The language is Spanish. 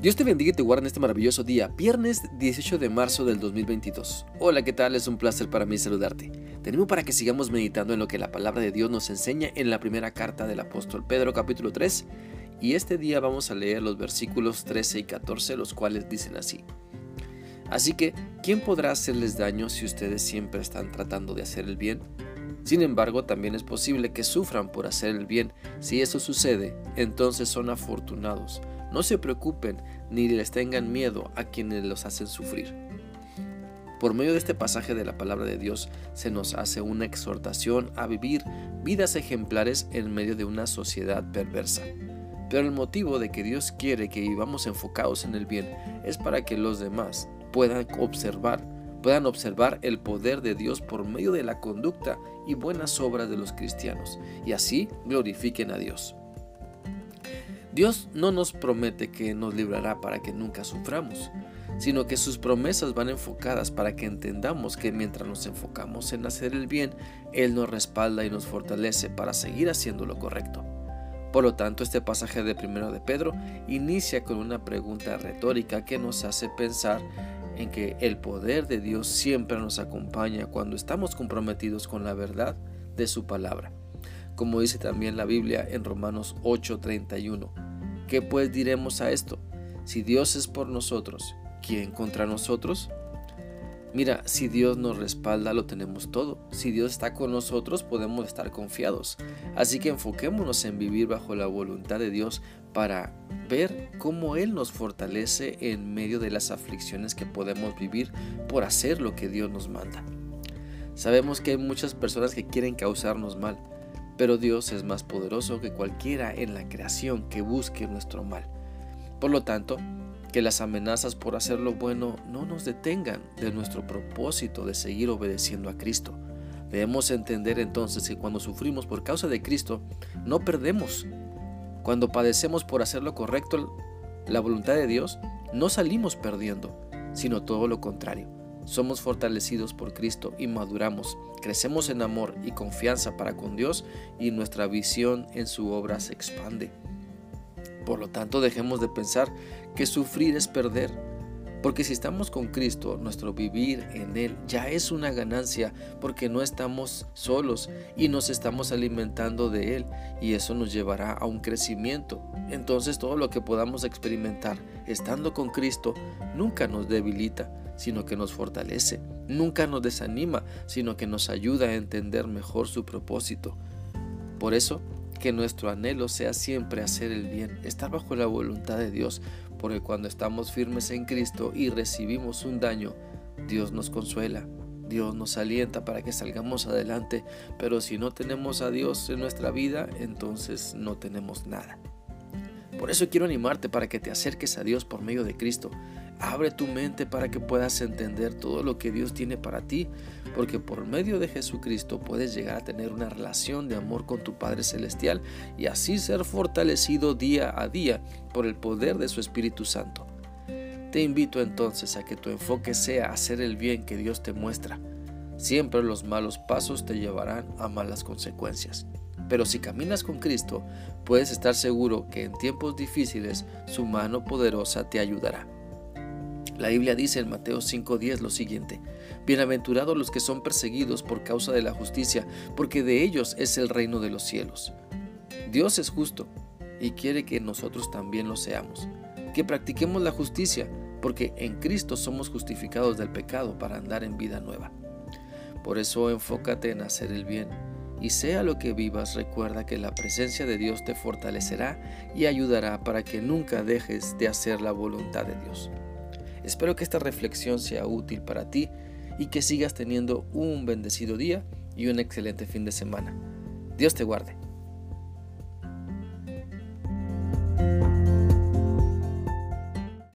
Dios te bendiga y te guarde en este maravilloso día, viernes 18 de marzo del 2022. Hola, ¿qué tal? Es un placer para mí saludarte. Tenemos para que sigamos meditando en lo que la palabra de Dios nos enseña en la primera carta del apóstol Pedro capítulo 3 y este día vamos a leer los versículos 13 y 14 los cuales dicen así. Así que, ¿quién podrá hacerles daño si ustedes siempre están tratando de hacer el bien? Sin embargo, también es posible que sufran por hacer el bien. Si eso sucede, entonces son afortunados no se preocupen ni les tengan miedo a quienes los hacen sufrir. Por medio de este pasaje de la palabra de Dios se nos hace una exhortación a vivir vidas ejemplares en medio de una sociedad perversa. Pero el motivo de que Dios quiere que vivamos enfocados en el bien es para que los demás puedan observar, puedan observar el poder de Dios por medio de la conducta y buenas obras de los cristianos y así glorifiquen a Dios. Dios no nos promete que nos librará para que nunca suframos, sino que sus promesas van enfocadas para que entendamos que mientras nos enfocamos en hacer el bien, Él nos respalda y nos fortalece para seguir haciendo lo correcto. Por lo tanto, este pasaje de primero de Pedro inicia con una pregunta retórica que nos hace pensar en que el poder de Dios siempre nos acompaña cuando estamos comprometidos con la verdad de su palabra. Como dice también la Biblia en Romanos 8:31, ¿Qué pues diremos a esto? Si Dios es por nosotros, ¿quién contra nosotros? Mira, si Dios nos respalda, lo tenemos todo. Si Dios está con nosotros, podemos estar confiados. Así que enfoquémonos en vivir bajo la voluntad de Dios para ver cómo Él nos fortalece en medio de las aflicciones que podemos vivir por hacer lo que Dios nos manda. Sabemos que hay muchas personas que quieren causarnos mal, pero Dios es más poderoso que cualquiera en la creación que busque nuestro mal. Por lo tanto, que las amenazas por hacer lo bueno no nos detengan de nuestro propósito de seguir obedeciendo a Cristo. Debemos entender entonces que cuando sufrimos por causa de Cristo, no perdemos. Cuando padecemos por hacer lo correcto, la voluntad de Dios, no salimos perdiendo, sino todo lo contrario somos fortalecidos por Cristo y maduramos, crecemos en amor y confianza para con Dios y nuestra visión en su obra se expande. Por lo tanto, dejemos de pensar que sufrir es perder, porque si estamos con Cristo, nuestro vivir en Él ya es una ganancia, porque no estamos solos y nos estamos alimentando de Él, y eso nos llevará a un crecimiento. Entonces todo lo que podamos experimentar estando con Cristo nunca nos debilita, sino que nos fortalece. Nunca nos desanima, sino que nos ayuda a entender mejor su propósito. Por eso, que nuestro anhelo sea siempre hacer el bien, estar bajo la voluntad de Dios, porque cuando estamos firmes en Cristo y recibimos un daño, Dios nos consuela, Dios nos alienta para que salgamos adelante, pero si no tenemos a Dios en nuestra vida, entonces no tenemos nada. Por eso quiero animarte para que te acerques a Dios por medio de Cristo. Abre tu mente para que puedas entender todo lo que Dios tiene para ti, porque por medio de Jesucristo puedes llegar a tener una relación de amor con tu Padre Celestial y así ser fortalecido día a día por el poder de su Espíritu Santo. Te invito entonces a que tu enfoque sea hacer el bien que Dios te muestra. Siempre los malos pasos te llevarán a malas consecuencias. Pero si caminas con Cristo, puedes estar seguro que en tiempos difíciles su mano poderosa te ayudará. La Biblia dice en Mateo 5:10 lo siguiente, Bienaventurados los que son perseguidos por causa de la justicia, porque de ellos es el reino de los cielos. Dios es justo y quiere que nosotros también lo seamos, que practiquemos la justicia, porque en Cristo somos justificados del pecado para andar en vida nueva. Por eso enfócate en hacer el bien, y sea lo que vivas, recuerda que la presencia de Dios te fortalecerá y ayudará para que nunca dejes de hacer la voluntad de Dios. Espero que esta reflexión sea útil para ti y que sigas teniendo un bendecido día y un excelente fin de semana. Dios te guarde.